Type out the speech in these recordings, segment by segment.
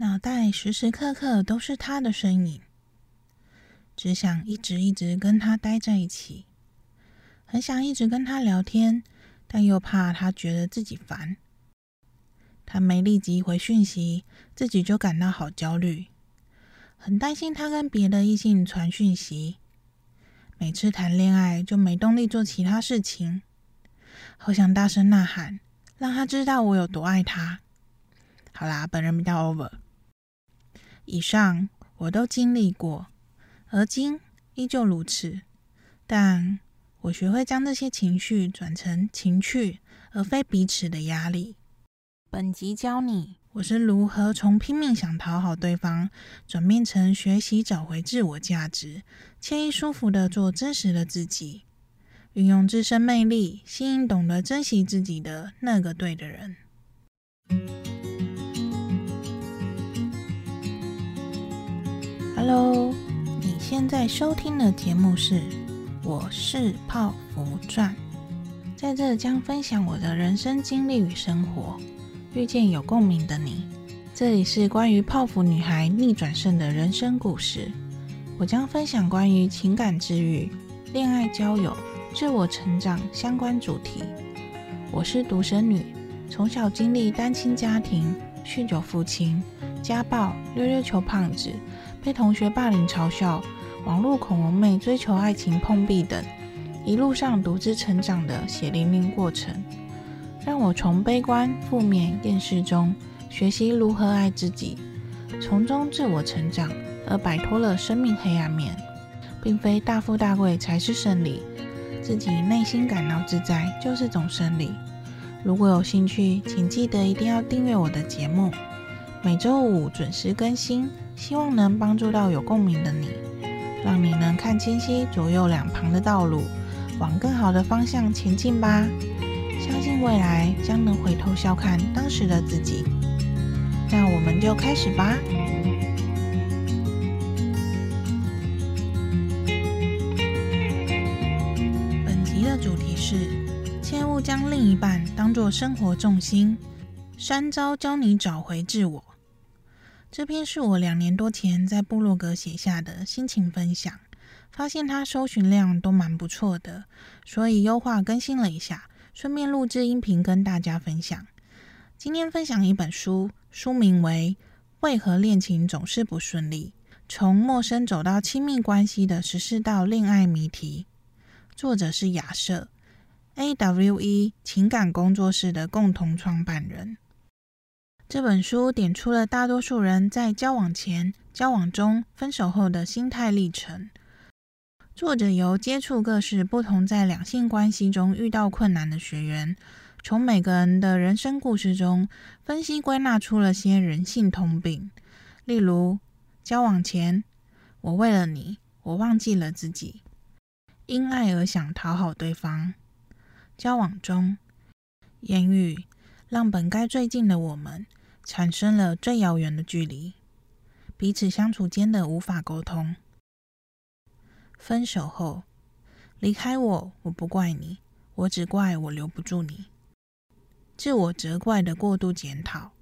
脑袋时时刻刻都是他的身影，只想一直一直跟他待在一起，很想一直跟他聊天，但又怕他觉得自己烦。他没立即回讯息，自己就感到好焦虑，很担心他跟别的异性传讯息。每次谈恋爱就没动力做其他事情，好想大声呐喊，让他知道我有多爱他。好啦，本人比较 over。以上我都经历过，而今依旧如此。但我学会将这些情绪转成情趣，而非彼此的压力。本集教你我是如何从拼命想讨好对方，转变成学习找回自我价值，惬意舒服的做真实的自己，运用自身魅力，吸引懂得珍惜自己的那个对的人。Hello，你现在收听的节目是《我是泡芙传》，在这将分享我的人生经历与生活，遇见有共鸣的你。这里是关于泡芙女孩逆转胜的人生故事，我将分享关于情感治愈、恋爱交友、自我成长相关主题。我是独生女，从小经历单亲家庭、酗酒父亲、家暴、溜溜球胖子。被同学霸凌嘲笑，网络恐龙妹追求爱情碰壁等，一路上独自成长的血淋淋过程，让我从悲观、负面、厌世中学习如何爱自己，从中自我成长，而摆脱了生命黑暗面，并非大富大贵才是胜利，自己内心感到自在就是种胜利。如果有兴趣，请记得一定要订阅我的节目，每周五准时更新。希望能帮助到有共鸣的你，让你能看清晰左右两旁的道路，往更好的方向前进吧。相信未来将能回头笑看当时的自己。那我们就开始吧。本集的主题是：切勿将另一半当作生活重心。三招教你找回自我。这篇是我两年多前在部落格写下的心情分享，发现它搜寻量都蛮不错的，所以优化更新了一下，顺便录制音频跟大家分享。今天分享一本书，书名为《为何恋情总是不顺利：从陌生走到亲密关系的十四道恋爱谜题》，作者是亚瑟，AWE 情感工作室的共同创办人。这本书点出了大多数人在交往前、交往中、分手后的心态历程。作者由接触各式不同在两性关系中遇到困难的学员，从每个人的人生故事中分析归纳出了些人性通病。例如，交往前，我为了你，我忘记了自己，因爱而想讨好对方；交往中，言语让本该最近的我们。产生了最遥远的距离，彼此相处间的无法沟通。分手后，离开我，我不怪你，我只怪我留不住你。自我责怪的过度检讨。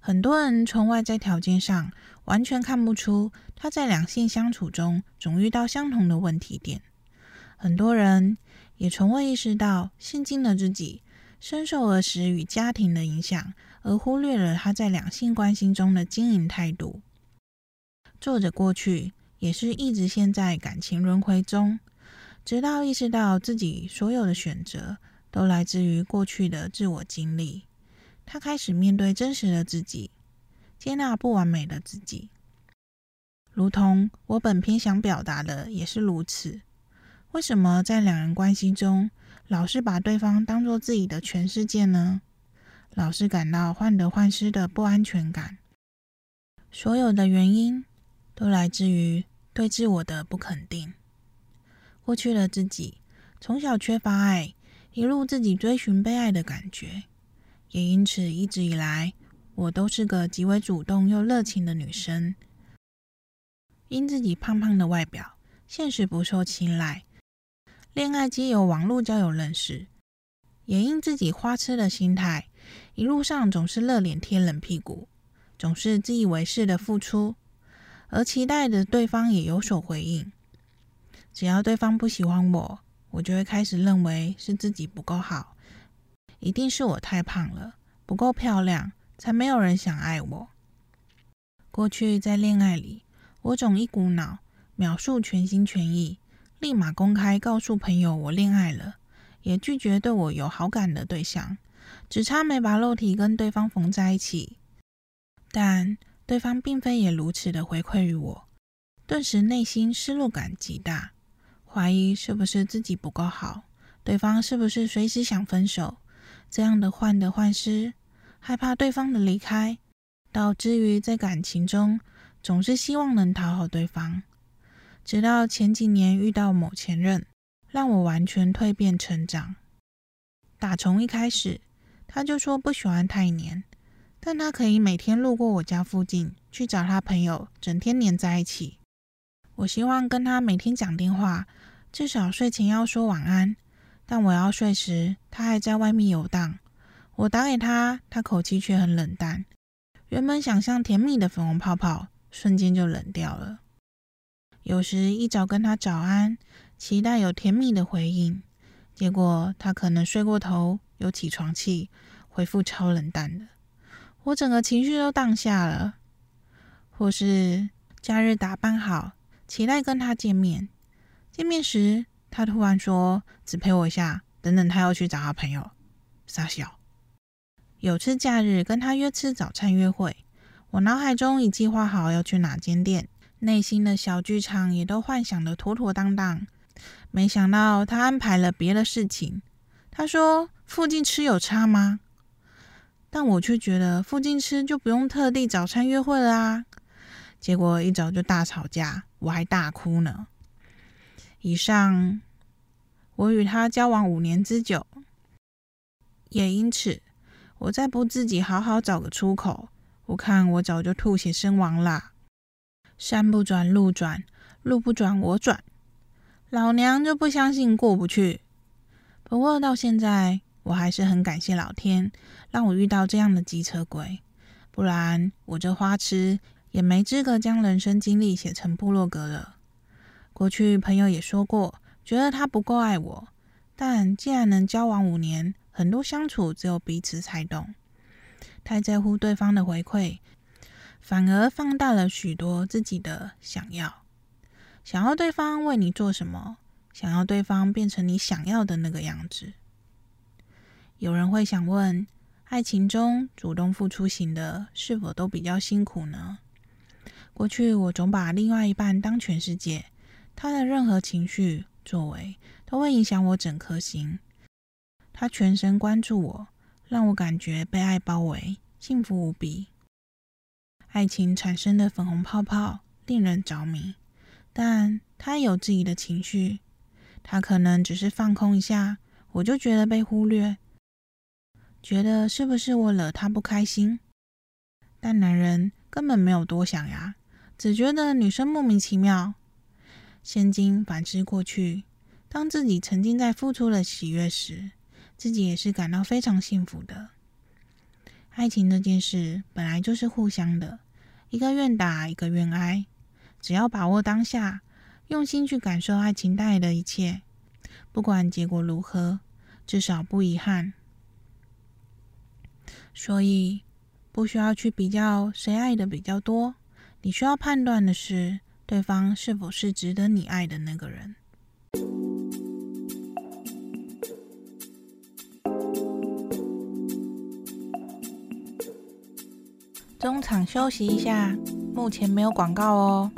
很多人从外在条件上完全看不出他在两性相处中总遇到相同的问题点。很多人也从未意识到现今的自己深受儿时与家庭的影响。而忽略了他在两性关系中的经营态度。作者过去也是一直陷在感情轮回中，直到意识到自己所有的选择都来自于过去的自我经历，他开始面对真实的自己，接纳不完美的自己。如同我本篇想表达的也是如此。为什么在两人关系中，老是把对方当作自己的全世界呢？老是感到患得患失的不安全感，所有的原因都来自于对自我的不肯定。过去的自己从小缺乏爱，一路自己追寻被爱的感觉，也因此一直以来我都是个极为主动又热情的女生。因自己胖胖的外表，现实不受青睐，恋爱皆由网络交友认识，也因自己花痴的心态。一路上总是热脸贴冷屁股，总是自以为是的付出，而期待着对方也有所回应。只要对方不喜欢我，我就会开始认为是自己不够好，一定是我太胖了，不够漂亮，才没有人想爱我。过去在恋爱里，我总一股脑，秒速全心全意，立马公开告诉朋友我恋爱了，也拒绝对我有好感的对象，只差没把肉体跟对方缝在一起。但对方并非也如此的回馈于我，顿时内心失落感极大。怀疑是不是自己不够好，对方是不是随时想分手？这样的患得患失，害怕对方的离开，导致于在感情中总是希望能讨好对方。直到前几年遇到某前任，让我完全蜕变成长。打从一开始，他就说不喜欢太黏，但他可以每天路过我家附近去找他朋友，整天黏在一起。我希望跟他每天讲电话。至少睡前要说晚安，但我要睡时，他还在外面游荡。我打给他，他口气却很冷淡。原本想象甜蜜的粉红泡泡，瞬间就冷掉了。有时一早跟他早安，期待有甜蜜的回应，结果他可能睡过头，有起床气，回复超冷淡的。我整个情绪都荡下了。或是假日打扮好，期待跟他见面。见面时，他突然说：“只陪我一下，等等他要去找他朋友。”傻笑。有次假日跟他约吃早餐约会，我脑海中已计划好要去哪间店，内心的小剧场也都幻想得妥妥当当。没想到他安排了别的事情。他说：“附近吃有差吗？”但我却觉得附近吃就不用特地早餐约会了啊。结果一早就大吵架，我还大哭呢。以上，我与他交往五年之久，也因此，我再不自己好好找个出口，我看我早就吐血身亡啦。山不转路转，路不转我转，老娘就不相信过不去。不过到现在，我还是很感谢老天，让我遇到这样的机车鬼，不然我这花痴也没资格将人生经历写成部落格了。过去朋友也说过，觉得他不够爱我，但既然能交往五年，很多相处只有彼此才懂。太在乎对方的回馈，反而放大了许多自己的想要。想要对方为你做什么，想要对方变成你想要的那个样子。有人会想问，爱情中主动付出型的，是否都比较辛苦呢？过去我总把另外一半当全世界。他的任何情绪作为都会影响我整颗心。他全神关注我，让我感觉被爱包围，幸福无比。爱情产生的粉红泡泡令人着迷，但他有自己的情绪。他可能只是放空一下，我就觉得被忽略，觉得是不是我惹他不开心？但男人根本没有多想呀，只觉得女生莫名其妙。现今反思过去，当自己沉浸在付出的喜悦时，自己也是感到非常幸福的。爱情这件事本来就是互相的，一个愿打，一个愿挨。只要把握当下，用心去感受爱情带来的一切，不管结果如何，至少不遗憾。所以，不需要去比较谁爱的比较多，你需要判断的是，对方是否是值得你爱的那个人？中场休息一下，目前没有广告哦。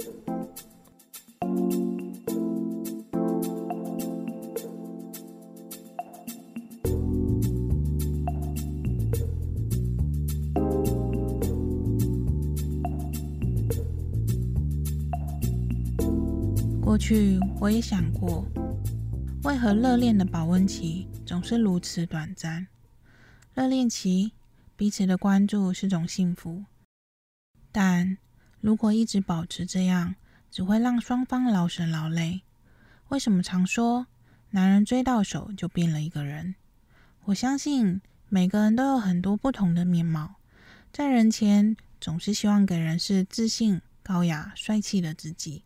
过去我也想过，为何热恋的保温期总是如此短暂？热恋期彼此的关注是种幸福，但如果一直保持这样，只会让双方劳神劳累。为什么常说男人追到手就变了一个人？我相信每个人都有很多不同的面貌，在人前总是希望给人是自信、高雅、帅气的自己。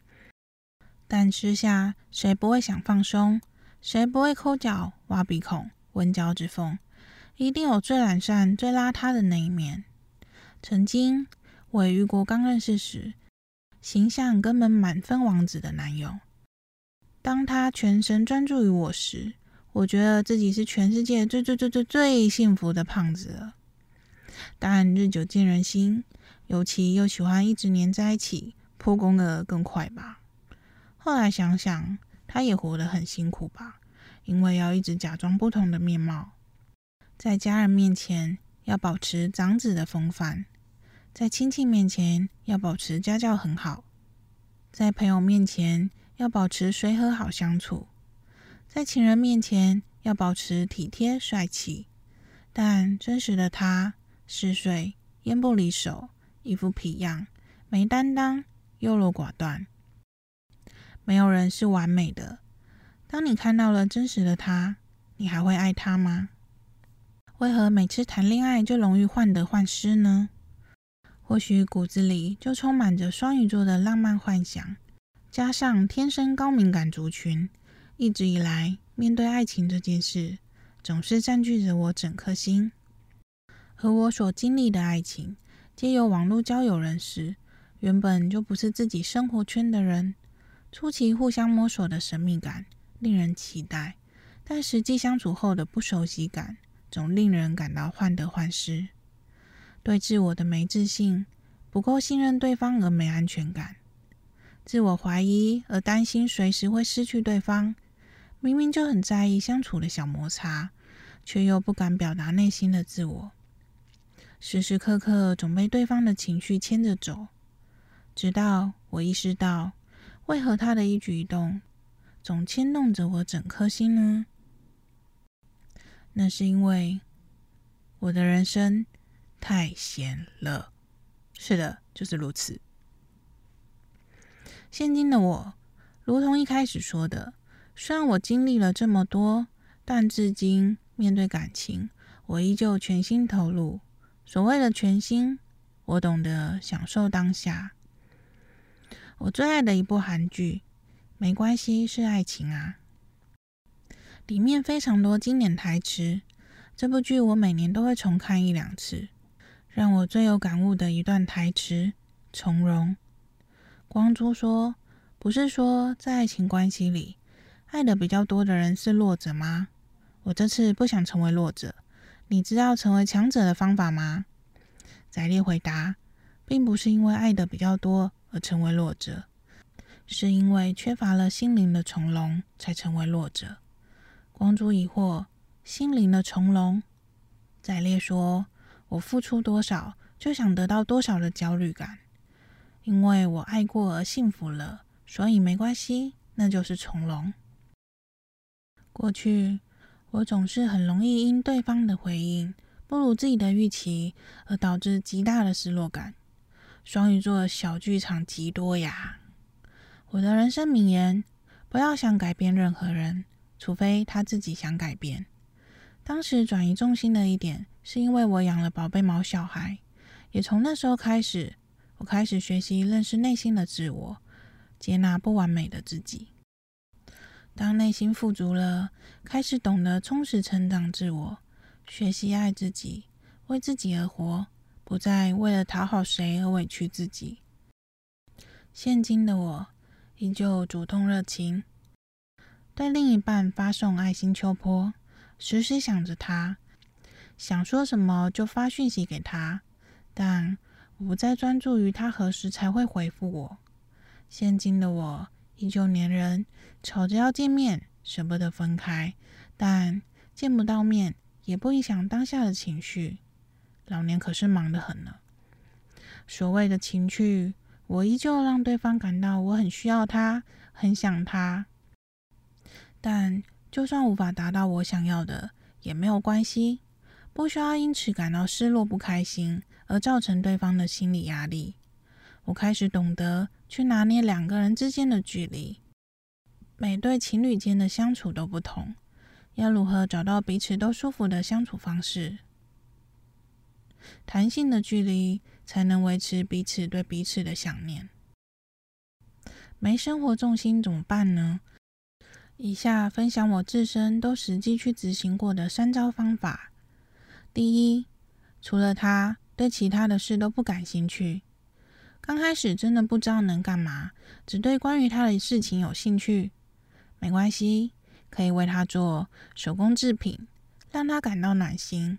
但吃下谁不会想放松？谁不会抠脚、挖鼻孔、闻脚趾缝？一定有最懒散、最邋遢的那一面。曾经我也遇过，刚认识时形象根本满分王子的男友。当他全神专注于我时，我觉得自己是全世界最最最最最幸福的胖子了。但日久见人心，尤其又喜欢一直黏在一起，破功的更快吧。后来想想，他也活得很辛苦吧，因为要一直假装不同的面貌，在家人面前要保持长子的风范，在亲戚面前要保持家教很好，在朋友面前要保持随和好相处，在情人面前要保持体贴帅气。但真实的他，嗜睡、烟不离手、一副痞样、没担当、优柔寡断。没有人是完美的。当你看到了真实的他，你还会爱他吗？为何每次谈恋爱就容易患得患失呢？或许骨子里就充满着双鱼座的浪漫幻想，加上天生高敏感族群，一直以来面对爱情这件事，总是占据着我整颗心。而我所经历的爱情，皆由网络交友认识，原本就不是自己生活圈的人。初期互相摸索的神秘感令人期待，但实际相处后的不熟悉感总令人感到患得患失。对自我的没自信，不够信任对方而没安全感，自我怀疑而担心随时会失去对方。明明就很在意相处的小摩擦，却又不敢表达内心的自我，时时刻刻总被对方的情绪牵着走。直到我意识到。为何他的一举一动总牵动着我整颗心呢？那是因为我的人生太闲了。是的，就是如此。现今的我，如同一开始说的，虽然我经历了这么多，但至今面对感情，我依旧全心投入。所谓的全心，我懂得享受当下。我最爱的一部韩剧，没关系，是爱情啊。里面非常多经典台词，这部剧我每年都会重看一两次。让我最有感悟的一段台词：从容。光洙说：“不是说在爱情关系里，爱的比较多的人是弱者吗？我这次不想成为弱者。你知道成为强者的方法吗？”宰烈回答：“并不是因为爱的比较多。”而成为弱者，是因为缺乏了心灵的从容，才成为弱者。光洙疑惑：心灵的从容？宰烈说：“我付出多少，就想得到多少的焦虑感。因为我爱过而幸福了，所以没关系，那就是从容。”过去我总是很容易因对方的回应不如自己的预期，而导致极大的失落感。双鱼座小剧场极多呀！我的人生名言：不要想改变任何人，除非他自己想改变。当时转移重心的一点，是因为我养了宝贝毛小孩，也从那时候开始，我开始学习认识内心的自我，接纳不完美的自己。当内心富足了，开始懂得充实成长自我，学习爱自己，为自己而活。不再为了讨好谁而委屈自己。现今的我依旧主动热情，对另一半发送爱心秋波，时时想着他，想说什么就发讯息给他。但我不再专注于他何时才会回复我。现今的我依旧黏人，吵着要见面，舍不得分开，但见不到面也不影响当下的情绪。老年可是忙得很呢。所谓的情趣，我依旧让对方感到我很需要他，很想他。但就算无法达到我想要的，也没有关系，不需要因此感到失落不开心，而造成对方的心理压力。我开始懂得去拿捏两个人之间的距离。每对情侣间的相处都不同，要如何找到彼此都舒服的相处方式？弹性的距离才能维持彼此对彼此的想念。没生活重心怎么办呢？以下分享我自身都实际去执行过的三招方法。第一，除了他，对其他的事都不感兴趣。刚开始真的不知道能干嘛，只对关于他的事情有兴趣。没关系，可以为他做手工制品，让他感到暖心；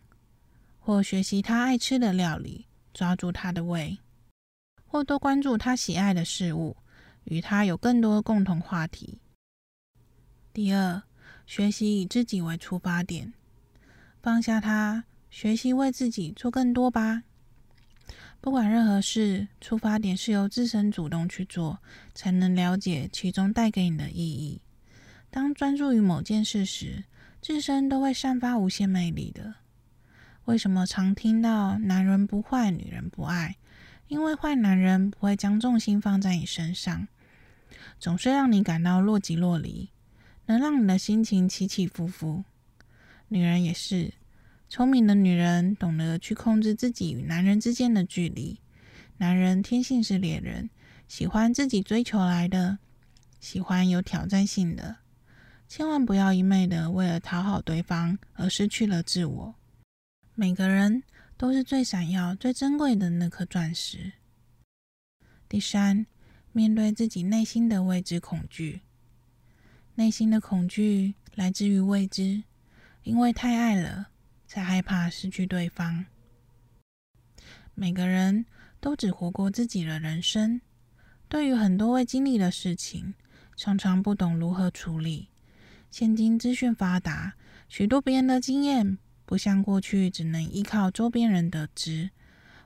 或学习他爱吃的料理，抓住他的胃；或多关注他喜爱的事物，与他有更多共同话题。第二，学习以自己为出发点，放下他，学习为自己做更多吧。不管任何事，出发点是由自身主动去做，才能了解其中带给你的意义。当专注于某件事时，自身都会散发无限魅力的。为什么常听到“男人不坏，女人不爱”？因为坏男人不会将重心放在你身上，总是让你感到若即若离。能让你的心情起起伏伏。女人也是，聪明的女人懂得去控制自己与男人之间的距离。男人天性是猎人，喜欢自己追求来的，喜欢有挑战性的。千万不要一昧的为了讨好对方而失去了自我。每个人都是最闪耀、最珍贵的那颗钻石。第三，面对自己内心的未知恐惧。内心的恐惧来自于未知，因为太爱了，才害怕失去对方。每个人都只活过自己的人生，对于很多未经历的事情，常常不懂如何处理。现今资讯发达，许多别人的经验不像过去只能依靠周边人得知。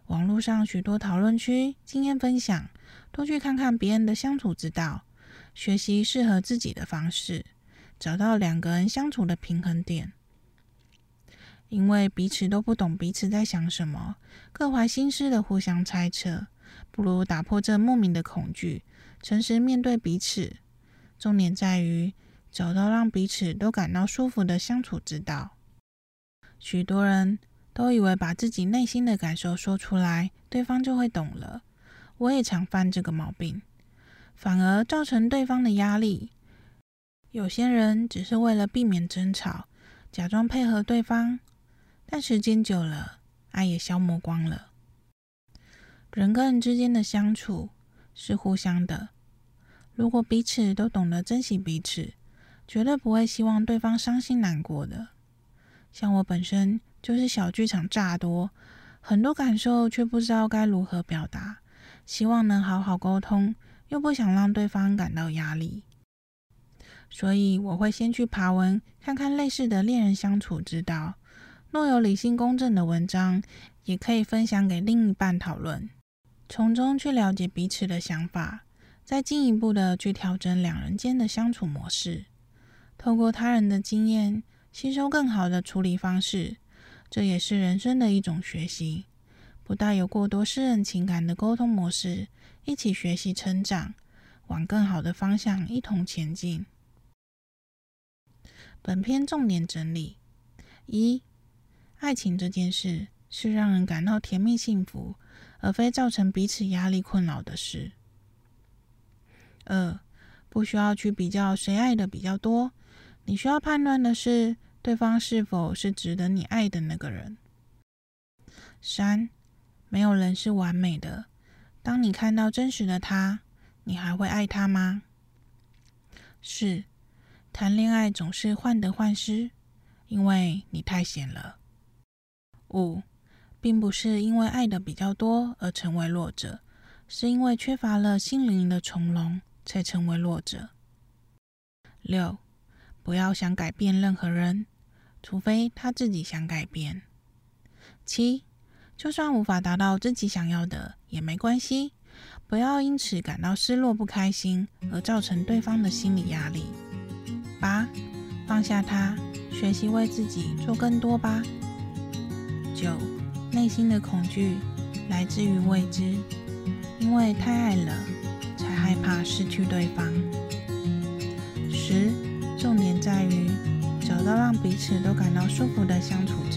网络上许多讨论区经验分享，多去看看别人的相处之道。学习适合自己的方式，找到两个人相处的平衡点。因为彼此都不懂彼此在想什么，各怀心思的互相猜测，不如打破这莫名的恐惧，诚实面对彼此。重点在于找到让彼此都感到舒服的相处之道。许多人都以为把自己内心的感受说出来，对方就会懂了。我也常犯这个毛病。反而造成对方的压力。有些人只是为了避免争吵，假装配合对方，但时间久了，爱也消磨光了。人跟人之间的相处是互相的，如果彼此都懂得珍惜彼此，绝对不会希望对方伤心难过的。像我本身就是小剧场炸多，很多感受却不知道该如何表达，希望能好好沟通。又不想让对方感到压力，所以我会先去爬文，看看类似的恋人相处之道。若有理性公正的文章，也可以分享给另一半讨论，从中去了解彼此的想法，再进一步的去调整两人间的相处模式。透过他人的经验，吸收更好的处理方式，这也是人生的一种学习。不带有过多私人情感的沟通模式，一起学习成长，往更好的方向一同前进。本篇重点整理：一、爱情这件事是让人感到甜蜜幸福，而非造成彼此压力困扰的事。二、不需要去比较谁爱的比较多，你需要判断的是对方是否是值得你爱的那个人。三、没有人是完美的。当你看到真实的他，你还会爱他吗？四，谈恋爱总是患得患失，因为你太闲了。五，并不是因为爱的比较多而成为弱者，是因为缺乏了心灵的从容才成为弱者。六，不要想改变任何人，除非他自己想改变。七。就算无法达到自己想要的也没关系，不要因此感到失落不开心，而造成对方的心理压力。八，放下他，学习为自己做更多吧。九，内心的恐惧来自于未知，因为太爱了，才害怕失去对方。十，重点在于要让彼此都感到舒服的相处之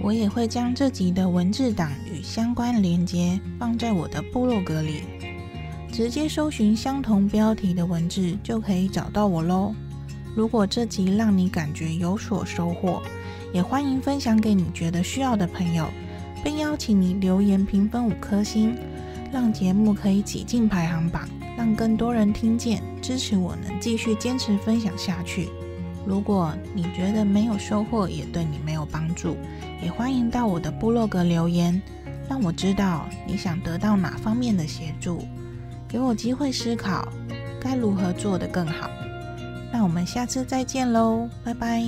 我也会将这集的文字档与相关连接放在我的部落格里，直接搜寻相同标题的文字就可以找到我喽。如果这集让你感觉有所收获，也欢迎分享给你觉得需要的朋友，并邀请你留言评分五颗星。让节目可以挤进排行榜，让更多人听见，支持我能继续坚持分享下去。如果你觉得没有收获，也对你没有帮助，也欢迎到我的部落格留言，让我知道你想得到哪方面的协助，给我机会思考该如何做得更好。那我们下次再见喽，拜拜。